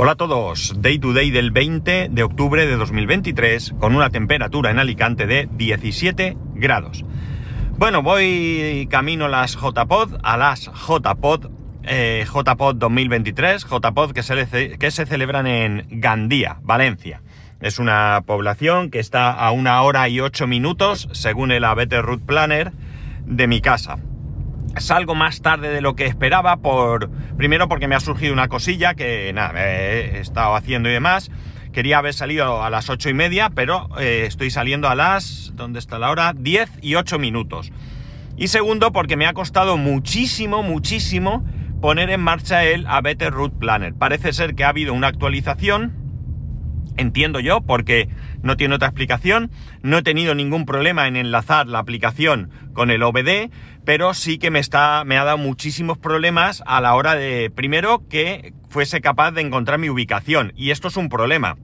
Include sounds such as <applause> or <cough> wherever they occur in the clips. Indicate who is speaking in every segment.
Speaker 1: Hola a todos, Day to Day del 20 de octubre de 2023 con una temperatura en Alicante de 17 grados. Bueno, voy camino las JPod, a las JPod, JPod 2023, JPod que se, que se celebran en Gandía, Valencia. Es una población que está a una hora y ocho minutos, según el Better Route Planner, de mi casa salgo más tarde de lo que esperaba por primero porque me ha surgido una cosilla que nada he estado haciendo y demás. Quería haber salido a las ocho y media pero eh, estoy saliendo a las ¿dónde está la hora? 10 y 8 minutos. Y segundo porque me ha costado muchísimo muchísimo poner en marcha el a Better Route Planner. Parece ser que ha habido una actualización entiendo yo, porque no tiene otra explicación. No he tenido ningún problema en enlazar la aplicación con el OBD, pero sí que me está, me ha dado muchísimos problemas a la hora de, primero, que fuese capaz de encontrar mi ubicación. Y esto es un problema.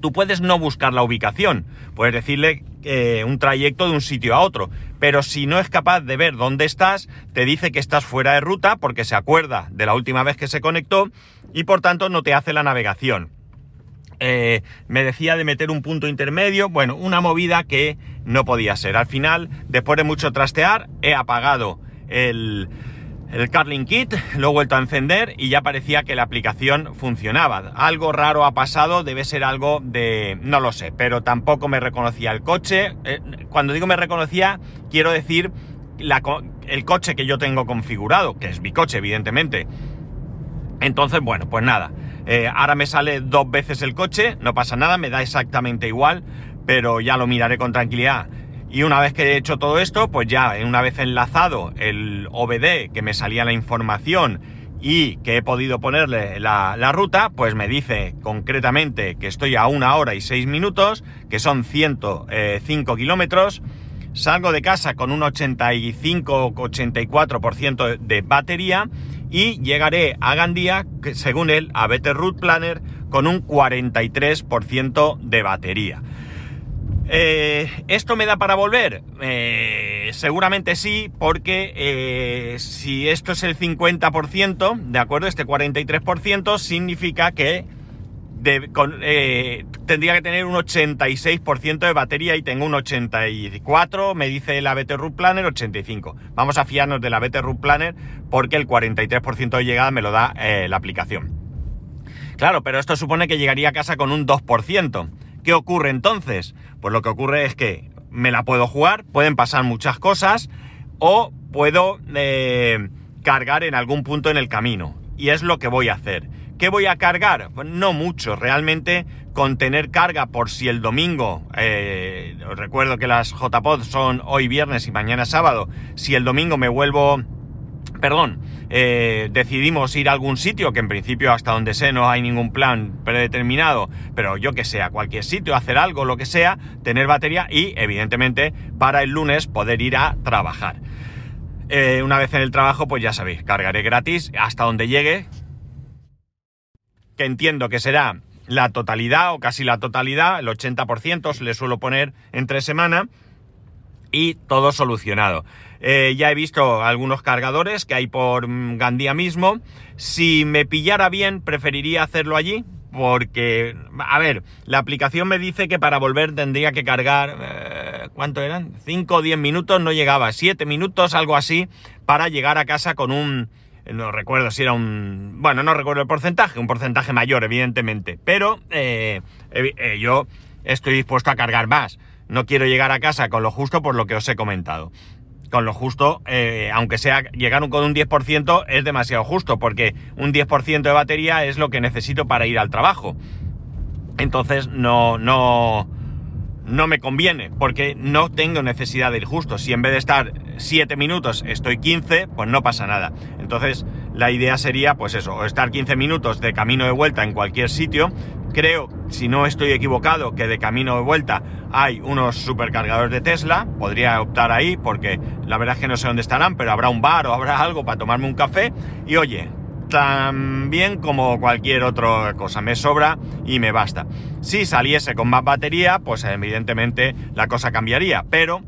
Speaker 1: Tú puedes no buscar la ubicación, puedes decirle eh, un trayecto de un sitio a otro, pero si no es capaz de ver dónde estás, te dice que estás fuera de ruta porque se acuerda de la última vez que se conectó y por tanto no te hace la navegación. Eh, me decía de meter un punto intermedio, bueno, una movida que no podía ser. Al final, después de mucho trastear, he apagado el, el Carling Kit, lo he vuelto a encender y ya parecía que la aplicación funcionaba. Algo raro ha pasado, debe ser algo de... no lo sé, pero tampoco me reconocía el coche. Eh, cuando digo me reconocía, quiero decir el coche que yo tengo configurado, que es mi coche, evidentemente. Entonces, bueno, pues nada. Eh, ahora me sale dos veces el coche, no pasa nada, me da exactamente igual, pero ya lo miraré con tranquilidad. Y una vez que he hecho todo esto, pues ya una vez enlazado el OBD que me salía la información y que he podido ponerle la, ruta, pues me dice concretamente que estoy a una hora y seis minutos, que son 105 eh, kilómetros. Salgo de casa con un 85-84% de batería y llegaré a Gandía, según él, a Better Route Planner, con un 43% de batería. Eh, ¿Esto me da para volver? Eh, seguramente sí, porque eh, si esto es el 50%, ¿de acuerdo? Este 43% significa que tendría que tener un 86% de batería y tengo un 84, me dice la BT Root Planner 85. Vamos a fiarnos de la BT Root Planner porque el 43% de llegada me lo da la aplicación. Claro, pero esto supone que llegaría a casa con un 2%. ¿Qué ocurre entonces? Pues lo que ocurre es que me la puedo jugar, pueden pasar muchas cosas, o puedo eh, cargar en algún punto en el camino. Y es lo que voy a hacer. ¿Qué voy a cargar? No mucho, realmente con tener carga por si el domingo, eh, os recuerdo que las JPod son hoy viernes y mañana sábado, si el domingo me vuelvo, perdón, eh, decidimos ir a algún sitio, que en principio hasta donde sé no hay ningún plan predeterminado, pero yo que sea, cualquier sitio, hacer algo, lo que sea, tener batería y evidentemente para el lunes poder ir a trabajar. Eh, una vez en el trabajo, pues ya sabéis, cargaré gratis hasta donde llegue, que entiendo que será la totalidad o casi la totalidad, el 80% se le suelo poner entre semana y todo solucionado. Eh, ya he visto algunos cargadores que hay por mm, Gandía mismo. Si me pillara bien, preferiría hacerlo allí. Porque, a ver, la aplicación me dice que para volver tendría que cargar, eh, ¿cuánto eran? 5 o 10 minutos, no llegaba, 7 minutos, algo así, para llegar a casa con un, no recuerdo si era un, bueno, no recuerdo el porcentaje, un porcentaje mayor, evidentemente, pero eh, yo estoy dispuesto a cargar más. No quiero llegar a casa con lo justo por lo que os he comentado con lo justo, eh, aunque sea llegar con un 10%, es demasiado justo, porque un 10% de batería es lo que necesito para ir al trabajo. Entonces no, no, no me conviene, porque no tengo necesidad de ir justo. Si en vez de estar 7 minutos estoy 15, pues no pasa nada. Entonces la idea sería, pues eso, estar 15 minutos de camino de vuelta en cualquier sitio, Creo, si no estoy equivocado, que de camino de vuelta hay unos supercargadores de Tesla. Podría optar ahí porque la verdad es que no sé dónde estarán, pero habrá un bar o habrá algo para tomarme un café. Y oye, también como cualquier otra cosa, me sobra y me basta. Si saliese con más batería, pues evidentemente la cosa cambiaría, pero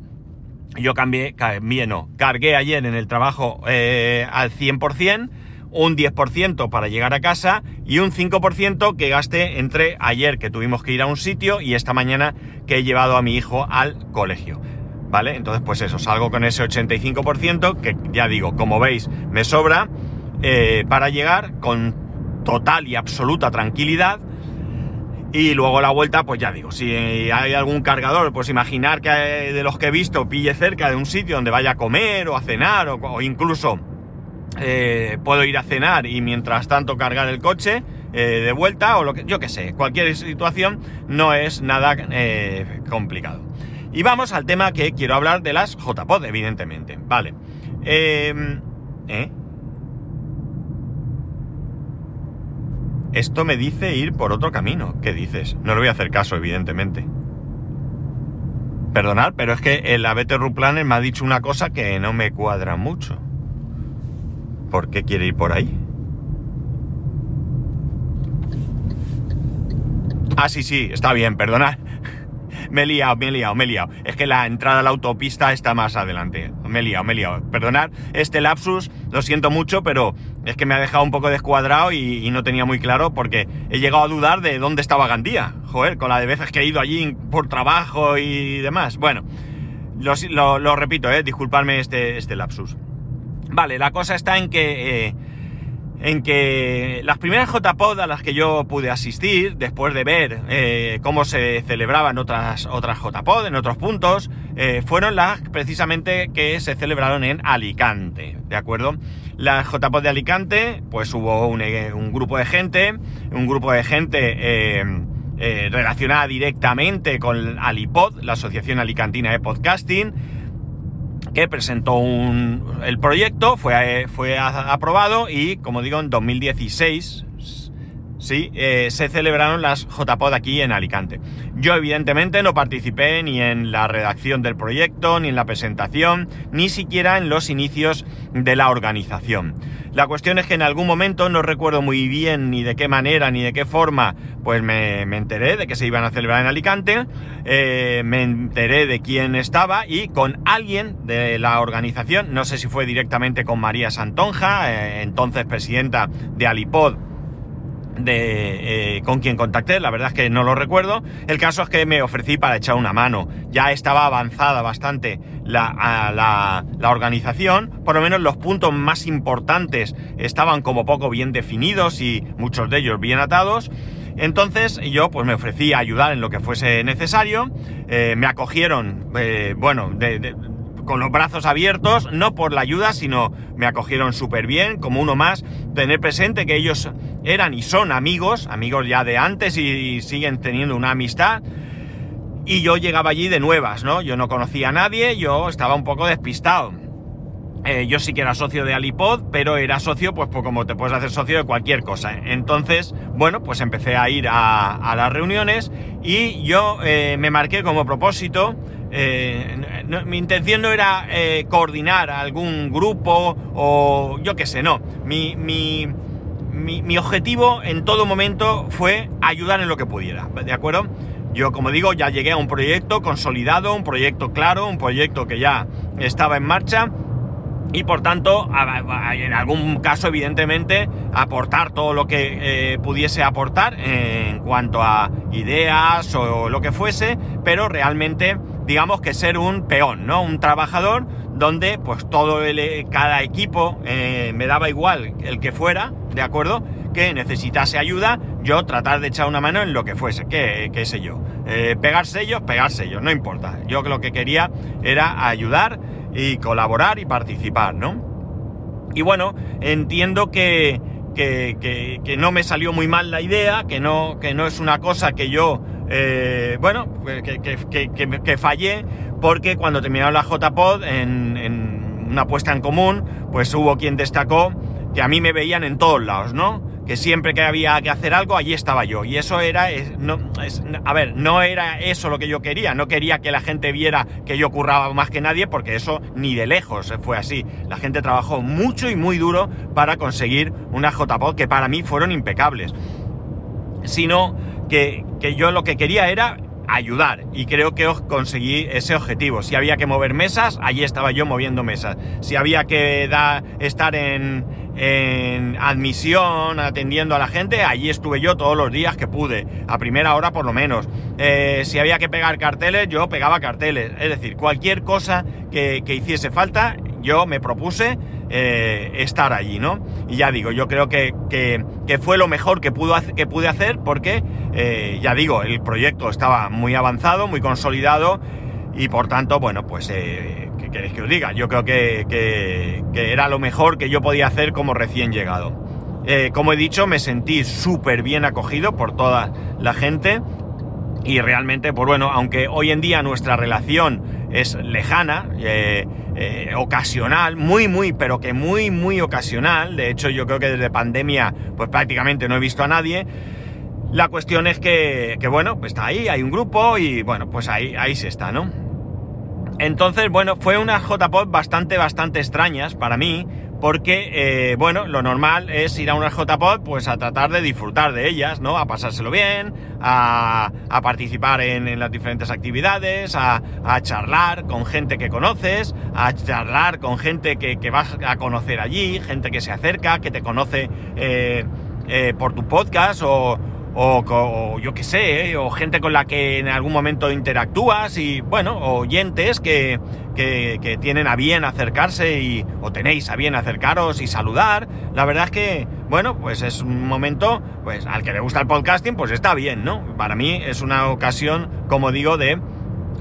Speaker 1: yo cambié, cambié no, cargué ayer en el trabajo eh, al 100%, un 10% para llegar a casa y un 5% que gaste entre ayer que tuvimos que ir a un sitio y esta mañana que he llevado a mi hijo al colegio. ¿Vale? Entonces, pues eso, salgo con ese 85% que ya digo, como veis, me sobra eh, para llegar con total y absoluta tranquilidad. Y luego la vuelta, pues ya digo, si hay algún cargador, pues imaginar que de los que he visto pille cerca de un sitio donde vaya a comer o a cenar o incluso eh, puedo ir a cenar y mientras tanto cargar el coche eh, de vuelta o lo que yo que sé, cualquier situación no es nada eh, complicado. Y vamos al tema que quiero hablar de las JPod, evidentemente. Vale. Em, Esto me dice ir por otro camino. ¿Qué dices? No le voy a hacer caso, evidentemente. Perdonad, pero es que el ABT Planner me ha dicho una cosa que no me cuadra mucho. ¿Por qué quiere ir por ahí? Ah, sí, sí, está bien, perdona. Me he liado, me he liado, me he liado. Es que la entrada a la autopista está más adelante. Me he liado, me he liado. Perdonad este lapsus, lo siento mucho, pero es que me ha dejado un poco descuadrado y, no tenía muy claro porque he llegado a dudar de dónde estaba Gandía. Joder, con la de veces que he ido allí por trabajo y demás. Bueno, lo, repito, eh, disculpadme este, este lapsus. Vale, la cosa está en que... Eh, en que las primeras JPod a las que yo pude asistir, después de ver eh, cómo se celebraban otras, otras JPod en otros puntos, eh, fueron las precisamente que se celebraron en Alicante, ¿de acuerdo? Las JPod de Alicante, pues hubo un, un, grupo de gente, un grupo de gente relacionada directamente con Alipod, la Asociación Alicantina de Podcasting, que presentó un, el proyecto, fue, fue aprobado y, como digo, en 2016 sí, eh, se celebraron las JPod aquí en Alicante. Yo evidentemente no participé ni en la redacción del proyecto, ni en la presentación, ni siquiera en los inicios de la organización. La cuestión es que en algún momento, no recuerdo muy bien ni de qué manera ni de qué forma, pues me, enteré de que se iban a celebrar en Alicante, eh, me enteré de quién estaba y con alguien de la organización, no sé si fue directamente con María Santonja, eh, entonces presidenta de Alipod, de eh, con quien contacté, la verdad es que no lo recuerdo. El caso es que me ofrecí para echar una mano. Ya estaba avanzada bastante la, la, organización, por lo menos los puntos más importantes estaban como poco bien definidos y muchos de ellos bien atados. Entonces yo pues me ofrecí a ayudar en lo que fuese necesario. Eh, me acogieron, eh, bueno, de, con los brazos abiertos, no por la ayuda, sino me acogieron súper bien, como uno más, tener presente que ellos eran y son amigos, amigos ya de antes y siguen teniendo una amistad. Y yo llegaba allí de nuevas, ¿no? Yo no conocía a nadie, yo estaba un poco despistado. Eh, yo sí que era socio de Alipod, pero era socio, pues, pues, como te puedes hacer socio de cualquier cosa. Entonces, bueno, pues empecé a ir a, las reuniones y yo eh, me marqué como propósito eh, mi intención no era coordinar algún grupo o yo qué sé, no. Mi, mi, mi, objetivo en todo momento fue ayudar en lo que pudiera, ¿de acuerdo? Yo, como digo, ya llegué a un proyecto consolidado, un proyecto claro, un proyecto que ya estaba en marcha y por tanto, en algún caso, evidentemente, aportar todo lo que eh, pudiese aportar en cuanto a ideas o lo que fuese, pero realmente digamos que ser un peón, ¿no? Un trabajador donde pues todo el, cada equipo eh, me daba igual el que fuera, ¿de acuerdo? Que necesitase ayuda, yo tratar de echar una mano en lo que fuese, qué, qué sé yo. Eh, pegar sellos, pegar sellos, no importa. Yo lo que quería era ayudar y colaborar y participar, ¿no? Y bueno, entiendo que, que, que, no me salió muy mal la idea, que no, que no es una cosa que yo eh, bueno, que, fallé porque cuando terminaron la JPod en, en una puesta en común, pues hubo quien destacó que a mí me veían en todos lados, ¿no? Que siempre que había que hacer algo, allí estaba yo. Y eso era, no, a ver, no era eso lo que yo quería. No quería que la gente viera que yo curraba más que nadie, porque eso ni de lejos fue así. La gente trabajó mucho y muy duro para conseguir una JPod que para mí fueron impecables. Sino que, yo lo que quería era ayudar. Y creo que conseguí ese objetivo. Si había que mover mesas, allí estaba yo moviendo mesas. Si había que estar en, en admisión, atendiendo a la gente, allí estuve yo todos los días que pude, a primera hora por lo menos. Eh, si había que pegar carteles, yo pegaba carteles. Es decir, cualquier cosa que, hiciese falta, yo me propuse eh, estar allí, ¿no? Y ya digo, yo creo que, fue lo mejor que, pudo, que pude hacer porque, eh, ya digo, el proyecto estaba muy avanzado, muy consolidado y por tanto, bueno, pues ¿qué queréis que os diga? Yo creo que, era lo mejor que yo podía hacer como recién llegado. Eh, como he dicho, me sentí súper bien acogido por toda la gente y realmente, pues bueno, aunque hoy en día nuestra relación es lejana, eh, eh, ocasional, muy, muy, pero que muy, muy ocasional, de hecho yo creo que desde pandemia pues prácticamente no he visto a nadie, la cuestión es que, que bueno, pues está ahí, hay un grupo y bueno, pues ahí, ahí se está, ¿no? Entonces, bueno, fue unas JPOD bastante, bastante extrañas para mí, porque, eh, bueno, lo normal es ir a unas JPOD pues a tratar de disfrutar de ellas, ¿no? A pasárselo bien, a, participar en, las diferentes actividades, a, charlar con gente que conoces, a charlar con gente que, vas a conocer allí, gente que se acerca, que te conoce eh, eh, por tu podcast o, o, yo qué sé, ¿eh? o gente con la que en algún momento interactúas y, bueno, oyentes que, que, tienen a bien acercarse y, o tenéis a bien acercaros y saludar. La verdad es que, bueno, pues es un momento, pues al que le gusta el podcasting, pues está bien, ¿no? Para mí es una ocasión, como digo, de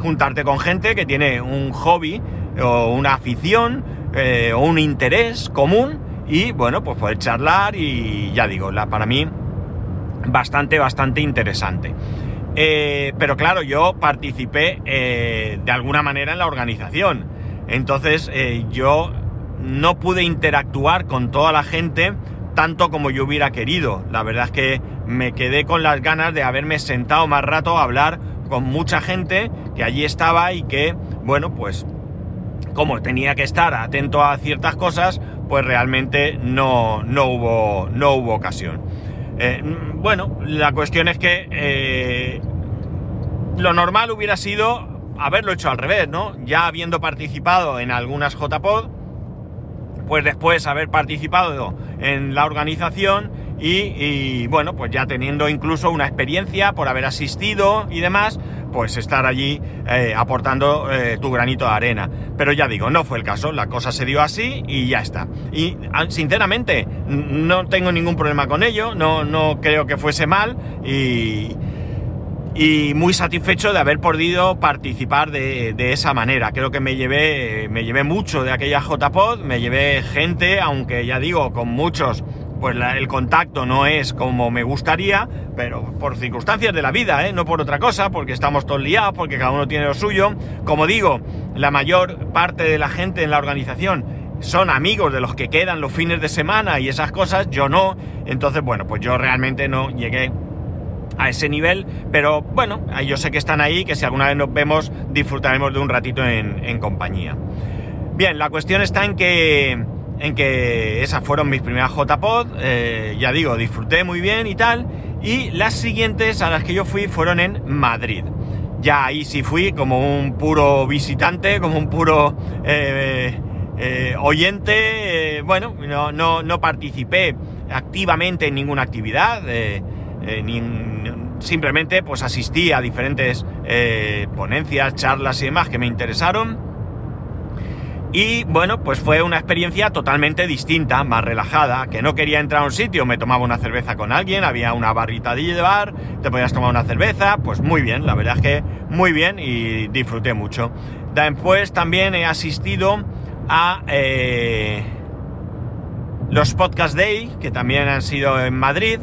Speaker 1: juntarte con gente que tiene un hobby o una afición eh, o un interés común y, bueno, pues poder charlar y ya digo, la, para mí bastante, bastante interesante. Eh, pero claro, yo participé eh, de alguna manera en la organización. Entonces eh, yo no pude interactuar con toda la gente tanto como yo hubiera querido. La verdad es que me quedé con las ganas de haberme sentado más rato a hablar con mucha gente que allí estaba y que, bueno, pues como tenía que estar atento a ciertas cosas, pues realmente no, no, hubo, no hubo ocasión. Eh, bueno, la cuestión es que eh, lo normal hubiera sido haberlo hecho al revés, ¿no? Ya habiendo participado en algunas JPod, pues después haber participado en la organización y, bueno, pues ya teniendo incluso una experiencia por haber asistido y demás, pues estar allí eh, aportando eh, tu granito de arena. Pero ya digo, no fue el caso, la cosa se dio así y ya está. Y ah, sinceramente, no tengo ningún problema con ello, no, no creo que fuese mal y, y muy satisfecho de haber podido participar de, de, esa manera. Creo que me llevé, me llevé mucho de aquella JPod, me llevé gente, aunque ya digo, con muchos pues el contacto no es como me gustaría, pero por circunstancias de la vida, ¿eh? no por otra cosa, porque estamos todos liados, porque cada uno tiene lo suyo. Como digo, la mayor parte de la gente en la organización son amigos de los que quedan los fines de semana y esas cosas, yo no. Entonces, bueno, pues yo realmente no llegué a ese nivel, pero bueno, yo sé que están ahí, que si alguna vez nos vemos, disfrutaremos de un ratito en, compañía. Bien, la cuestión está en que en que esas fueron mis primeras JPod, eh, ya digo, disfruté muy bien y tal, y las siguientes a las que yo fui fueron en Madrid. Ya ahí sí fui como un puro visitante, como un puro eh, eh, oyente, bueno, no, no, no, participé activamente en ninguna actividad, simplemente pues asistí a diferentes ponencias, charlas y demás que me interesaron y bueno, pues fue una experiencia totalmente distinta, más relajada, que no quería entrar a un sitio, me tomaba una cerveza con alguien, había una barrita de bar, te podías tomar una cerveza, pues muy bien, la verdad es que muy bien y disfruté mucho. Después también he asistido a eh, los Podcast Day, que también han sido en Madrid,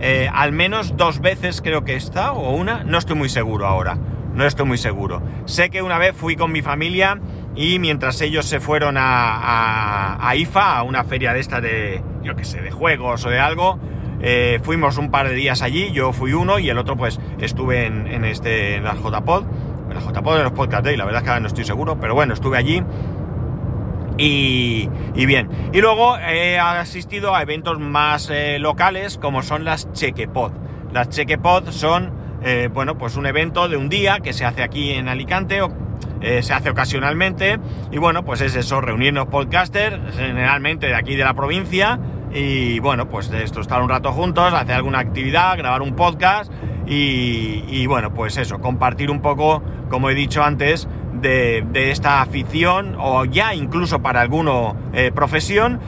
Speaker 1: eh, al menos dos veces creo que está, o una, no estoy muy seguro ahora, no estoy muy seguro. Sé que una vez fui con mi familia y mientras ellos se fueron a, IFA, a una feria de esta de, yo que sé, de juegos o de algo, eh, fuimos un par de días allí, yo fui uno y el otro pues estuve en, este, en la JPod, en la JPod de los Podcast Day, la verdad es que ahora no estoy seguro, pero bueno, estuve allí y, bien. Y luego he asistido a eventos más eh, locales como son las Chequepod. Las Chequepod son eh, bueno, pues un evento de un día que se hace aquí en Alicante o eh, se hace ocasionalmente y bueno, pues es eso, reunirnos podcasters, generalmente de aquí de la provincia y bueno, pues de esto, estar un rato juntos, hacer alguna actividad, grabar un podcast y, bueno, pues eso, compartir un poco, como he dicho antes, de, esta afición o ya incluso para alguno eh, profesión.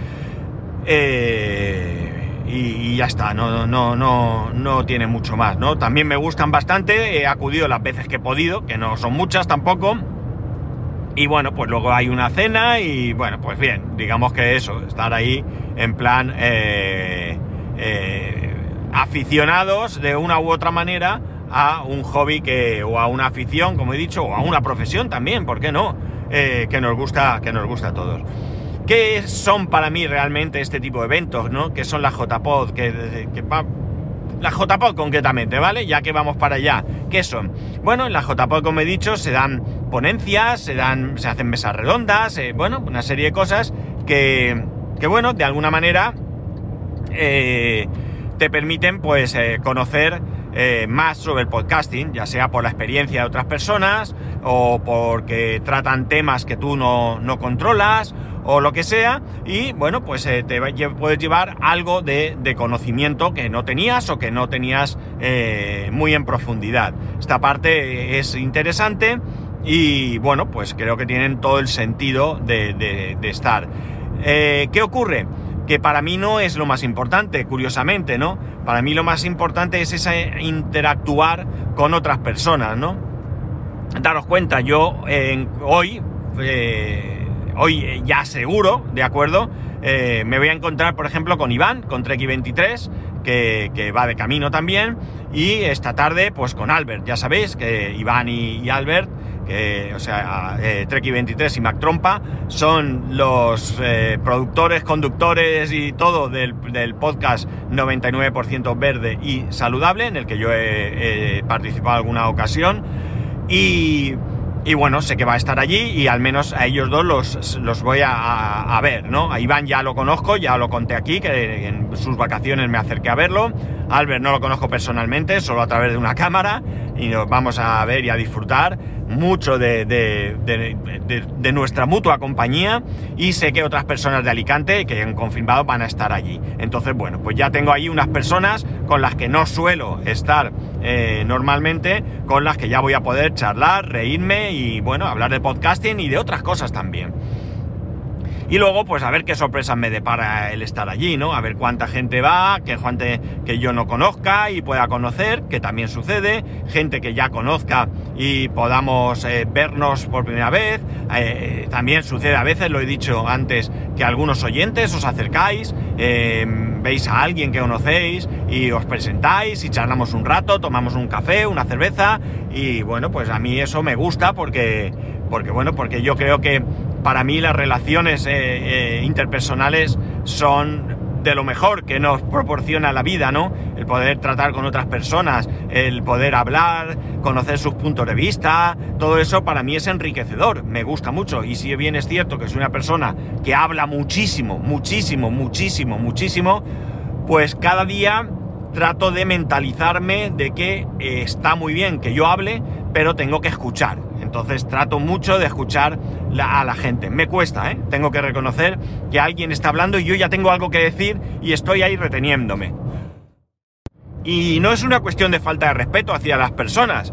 Speaker 1: Eh, y, ya está, no, no, no, no tiene mucho más, ¿no? También me gustan bastante, he acudido las veces que he podido, que no son muchas tampoco. Y bueno, pues luego hay una cena y bueno, pues bien, digamos que eso, estar ahí en plan eh, eh, aficionados de una u otra manera a un hobby que, o a una afición, como he dicho, o a una profesión también, ¿por qué no? Eh, que nos gusta, que nos gusta a todos. ¿Qué son para mí realmente este tipo de eventos, no? ¿Qué son las JPod? Que, que, la JPod concretamente, ¿vale? Ya que vamos para allá. ¿Qué son? Bueno, en la JPod, como he dicho, se dan ponencias, se dan, se hacen mesas redondas, eh, bueno, una serie de cosas que, que bueno, de alguna manera eh, te permiten, pues, eh, conocer más sobre el podcasting, ya sea por la experiencia de otras personas o porque tratan temas que tú no, no controlas o lo que sea, y bueno, pues eh, te puedes llevar algo de, conocimiento que no tenías o que no tenías eh, muy en profundidad. Esta parte es interesante y bueno, pues creo que tienen todo el sentido de, estar. Eh, ¿Qué ocurre? Que para mí no es lo más importante, curiosamente, ¿no? Para mí lo más importante es interactuar con otras personas, ¿no? Daros cuenta, yo hoy hoy eh, ya seguro, ¿de acuerdo? Eh, me voy a encontrar, por ejemplo, con Iván, con Treki23, que, va de camino también, y esta tarde, pues con Albert, ya sabéis que Iván y, Albert, que, o sea, eh, Treki23 y Mac Trompa, son los productores, conductores y todo del, podcast 99% verde y saludable, en el que yo he participado alguna ocasión. Y, y bueno, sé que va a estar allí y al menos a ellos dos los, los voy a, ver, ¿no? A Iván ya lo conozco, ya lo conté aquí, que en sus vacaciones me acerqué a verlo. Albert no lo conozco personalmente, solo a través de una cámara y nos vamos a ver y a disfrutar mucho de, nuestra mutua compañía y sé que otras personas de Alicante que han confirmado van a estar allí. Entonces, bueno, pues ya tengo ahí unas personas con las que no suelo estar eh, normalmente, con las que ya voy a poder charlar, reírme y, bueno, hablar de podcasting y de otras cosas también. Y luego, pues a ver qué sorpresas me depara el estar allí, ¿no? A ver cuánta gente va, que gente que yo no conozca y pueda conocer, que también sucede, gente que ya conozca y podamos eh, vernos por primera vez. Eh, también sucede a veces, lo he dicho antes, que algunos oyentes os acercáis, eh, veis a alguien que conocéis y os presentáis y charlamos un rato, tomamos un café, una cerveza y bueno, pues a mí eso me gusta porque, porque bueno, porque yo creo que para mí las relaciones eh, eh, interpersonales son de lo mejor que nos proporciona la vida, ¿no? El poder tratar con otras personas, el poder hablar, conocer sus puntos de vista, todo eso para mí es enriquecedor, me gusta mucho. Y si bien es cierto que soy una persona que habla muchísimo, muchísimo, muchísimo, muchísimo, pues cada día trato de mentalizarme de que eh, está muy bien que yo hable, pero tengo que escuchar. Entonces trato mucho de escuchar a la gente. Me cuesta, ¿eh? Tengo que reconocer que alguien está hablando y yo ya tengo algo que decir y estoy ahí reteniéndome. Y no es una cuestión de falta de respeto hacia las personas.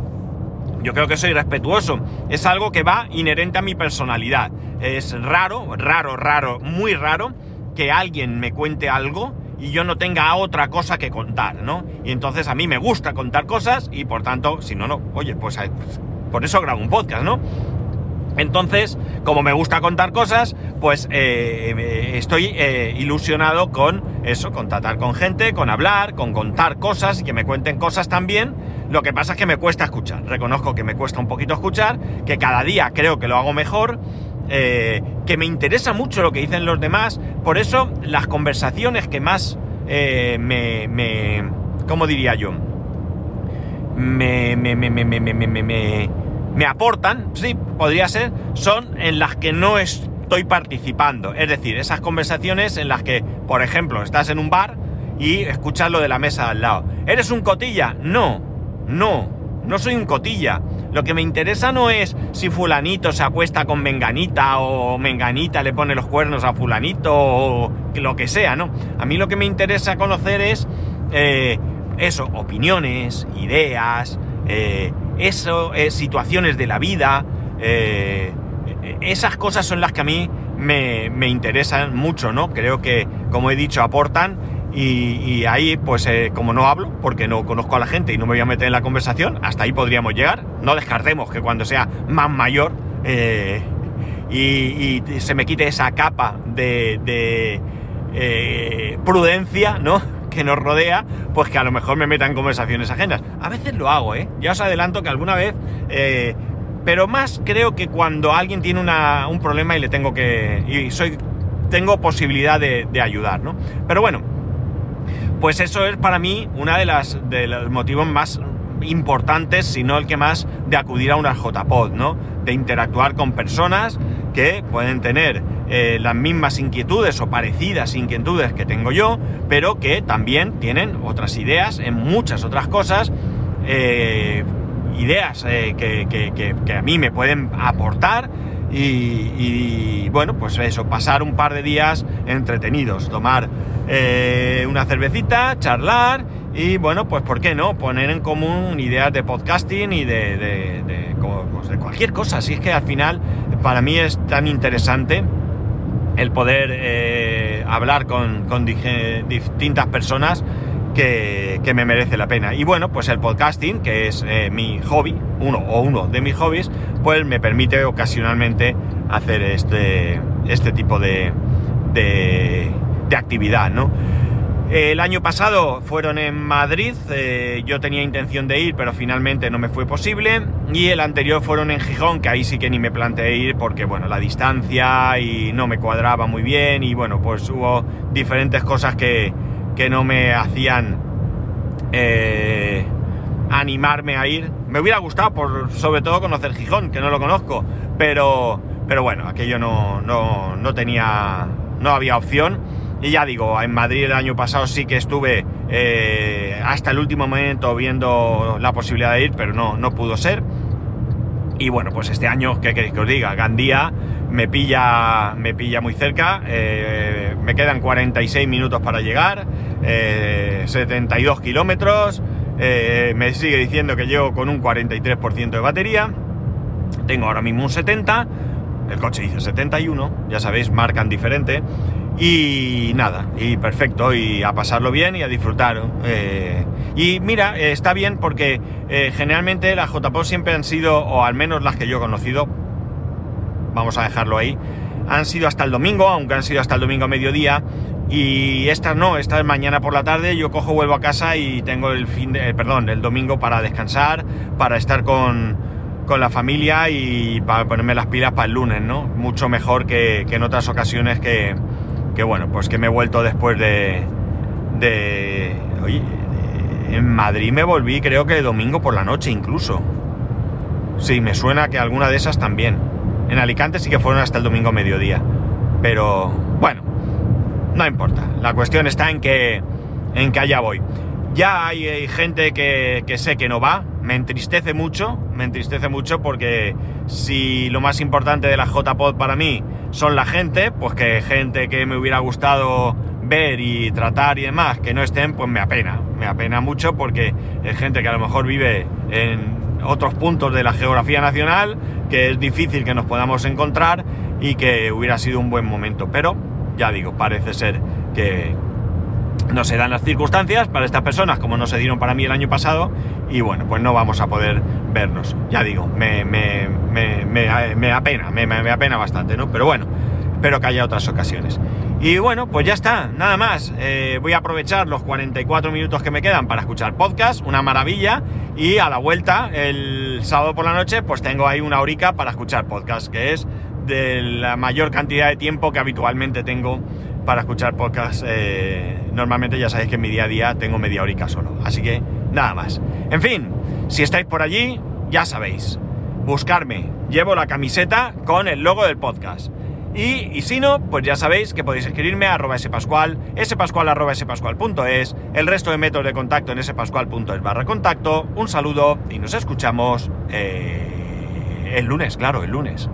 Speaker 1: Yo creo que soy respetuoso. Es algo que va inherente a mi personalidad. Es raro, raro, raro, muy raro que alguien me cuente algo y yo no tenga otra cosa que contar, ¿no? Y entonces a mí me gusta contar cosas y por tanto, si no, no, oye, pues, pues por eso grabo un podcast, ¿no? Entonces, como me gusta contar cosas, pues eh, estoy eh, ilusionado con eso, con tratar con gente, con hablar, con contar cosas y que me cuenten cosas también. Lo que pasa es que me cuesta escuchar. Reconozco que me cuesta un poquito escuchar, que cada día creo que lo hago mejor, eh, que me interesa mucho lo que dicen los demás. Por eso las conversaciones que más me, me, ¿cómo diría yo? me, me, me, me, me, me, me, me aportan, sí, podría ser, son en las que no estoy participando. Es decir, esas conversaciones en las que, por ejemplo, estás en un bar y escuchas lo de la mesa al lado. ¿Eres un cotilla? No, No, no soy un cotilla. Lo que me interesa no es si fulanito se acuesta con menganita o menganita le pone los cuernos a fulanito o lo que sea, ¿no? A mí lo que me interesa conocer es eh, eso, opiniones, ideas, eh, eso, eh, situaciones de la vida. esas cosas son las que a mí me, me, interesan mucho, ¿no? Creo que, como he dicho, aportan y, ahí, pues eh, como no hablo, porque no conozco a la gente y no me voy a meter en la conversación, hasta ahí podríamos llegar. No descartemos que cuando sea más mayor eh, y, se me quite esa capa de, eh, prudencia, ¿no? <laughs> Que nos rodea, pues que a lo mejor me meta en conversaciones ajenas. A veces lo hago, ¿eh? Ya os adelanto que alguna vez... pero más creo que cuando alguien tiene un problema y le tengo que... y soy tengo posibilidad de, de ayudar, ¿no? Pero bueno, pues eso es para mí una de de los motivos más importantes, si no el que más, de acudir a una JPod, ¿no? De interactuar con personas que pueden tener eh, las mismas inquietudes o parecidas inquietudes que tengo yo, pero que también tienen otras ideas en muchas otras cosas, eh, ideas eh, que, a mí me pueden aportar y, bueno, pues eso, pasar un par de días entretenidos, tomar eh, una cervecita, charlar y bueno, pues ¿por qué no? Poner en común ideas de podcasting y de, de, pues, cualquier cosa. Así es que al final para mí es tan interesante el poder eh, hablar con, distintas personas que, me merece la pena. Y bueno, pues el podcasting, que es eh, mi hobby, uno o uno de mis hobbies, pues me permite ocasionalmente hacer este, este tipo de, de actividad, ¿no? El año pasado fueron en Madrid, eh, yo tenía intención de ir, pero finalmente no me fue posible. Y el anterior fueron en Gijón, que ahí sí que ni me planteé ir porque, bueno, la distancia y no me cuadraba muy bien. Y bueno, pues hubo diferentes cosas que, que no me hacían eh, animarme a ir. Me hubiera gustado, por, sobre todo, conocer Gijón, que no lo conozco, pero, pero bueno, aquello no, no, no tenía, no había opción. Y ya digo, en Madrid el año pasado sí que estuve eh, hasta el último momento viendo la posibilidad de ir, pero no, no pudo ser. Y bueno, pues este año, ¿qué queréis que os diga? Gandía me pilla, me pilla muy cerca, eh, me quedan 46 minutos para llegar, 72 eh, kilómetros, me sigue diciendo que llego con un 43% de batería, tengo ahora mismo un 70, el coche dice 71, ya sabéis, marcan diferente. Y nada, y perfecto, y a pasarlo bien y a disfrutar. Eh. y mira, eh, está bien porque eh, generalmente las JPO siempre han sido, o al menos las que yo he conocido, vamos a dejarlo ahí, han sido hasta el domingo, aunque han sido hasta el domingo a mediodía, y estas no, estas mañana por la tarde, yo cojo, vuelvo a casa y tengo el fin de, perdón, el domingo para descansar, para estar con, con la familia y para ponerme las pilas para el lunes, ¿no? Mucho mejor que en otras ocasiones que que bueno, pues que me he vuelto después de... de oye, en Madrid me volví creo que domingo por la noche incluso. Sí, me suena que alguna de esas también. En Alicante sí que fueron hasta el domingo mediodía. Pero bueno, no importa. La cuestión está en que, en que allá voy. Ya hay, gente que, que, sé que no va. Me entristece mucho. Me entristece mucho porque si lo más importante de la JPod para mí son la gente, pues que gente que me hubiera gustado ver y tratar y demás, que no estén, pues me apena. Me apena mucho porque es gente que a lo mejor vive en otros puntos de la geografía nacional, que es difícil que nos podamos encontrar y que hubiera sido un buen momento. Pero, ya digo, parece ser que no se dan las circunstancias para estas personas como no se dieron para mí el año pasado y bueno, pues no vamos a poder vernos. Ya digo, me, me, me, me apena, me, apena bastante, ¿no? Pero bueno, espero que haya otras ocasiones. Y bueno, pues ya está, nada más. Eh, voy a aprovechar los 44 minutos que me quedan para escuchar podcast, una maravilla. Y a la vuelta, el sábado por la noche, pues tengo ahí una horica para escuchar podcast, que es de la mayor cantidad de tiempo que habitualmente tengo para escuchar podcast. Eh, normalmente ya sabéis que en mi día a día tengo media horica solo. Así que nada más. En fin, si estáis por allí, ya sabéis. Buscarme. Llevo la camiseta con el logo del podcast. Y, y, si no, pues ya sabéis que podéis escribirme a arroba spascual, spascual arroba spascual.es, el resto de métodos de contacto en spascual.es barra contacto. Un saludo y nos escuchamos eh, el lunes, claro, el lunes.